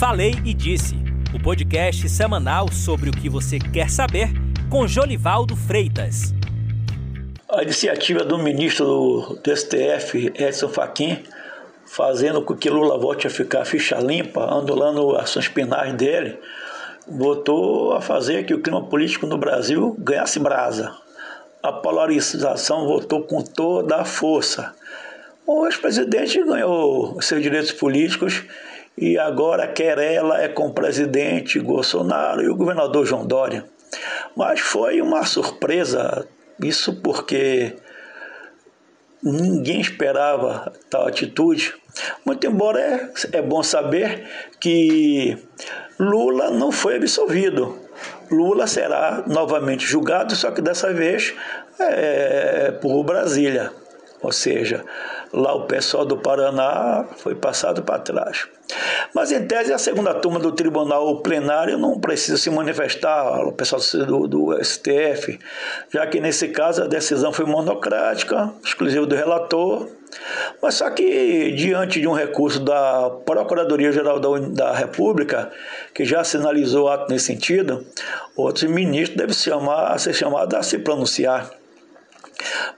Falei e Disse, o podcast semanal sobre o que você quer saber com Jolivaldo Freitas. A iniciativa do ministro do STF, Edson Fachin, fazendo com que Lula volte a ficar ficha limpa, andulando ações penais dele, votou a fazer que o clima político no Brasil ganhasse brasa. A polarização votou com toda a força. O ex-presidente ganhou seus direitos políticos e agora querela é com o presidente Bolsonaro e o governador João Dória. Mas foi uma surpresa, isso porque ninguém esperava tal atitude. Muito embora é, é bom saber que Lula não foi absolvido. Lula será novamente julgado, só que dessa vez é, por Brasília. Ou seja, lá o pessoal do Paraná foi passado para trás. Mas, em tese, a segunda turma do tribunal plenário não precisa se manifestar, o pessoal do, do STF, já que, nesse caso, a decisão foi monocrática, exclusiva do relator. Mas só que, diante de um recurso da Procuradoria-Geral da, da República, que já sinalizou ato nesse sentido, outros ministros devem se chamar, ser chamados a se pronunciar.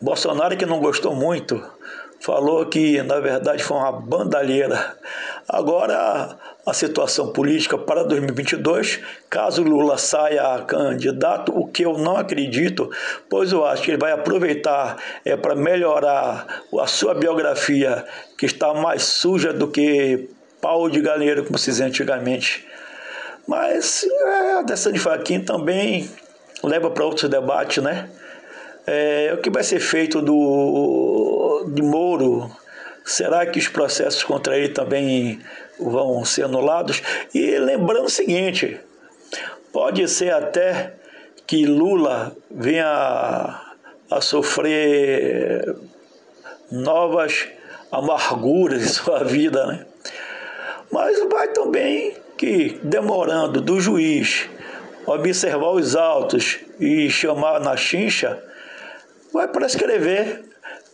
Bolsonaro, que não gostou muito, falou que, na verdade, foi uma bandalheira. Agora, a situação política para 2022, caso Lula saia candidato, o que eu não acredito, pois eu acho que ele vai aproveitar é, para melhorar a sua biografia, que está mais suja do que pau de galinheiro, como se dizia antigamente. Mas é, a dessa de Faquin também leva para outros debates, né? É, o que vai ser feito do, de Moro? Será que os processos contra ele também vão ser anulados? E lembrando o seguinte: pode ser até que Lula venha a, sofrer novas amarguras em sua vida, né? Mas vai também que, demorando do juiz observar os autos e chamar na chincha, vai prescrever.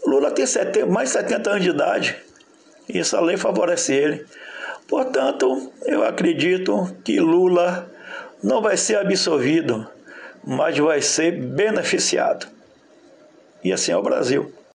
Lula tem 70, mais de 70 anos de idade e essa lei favorece ele. Portanto, eu acredito que Lula não vai ser absolvido, mas vai ser beneficiado. E assim é o Brasil.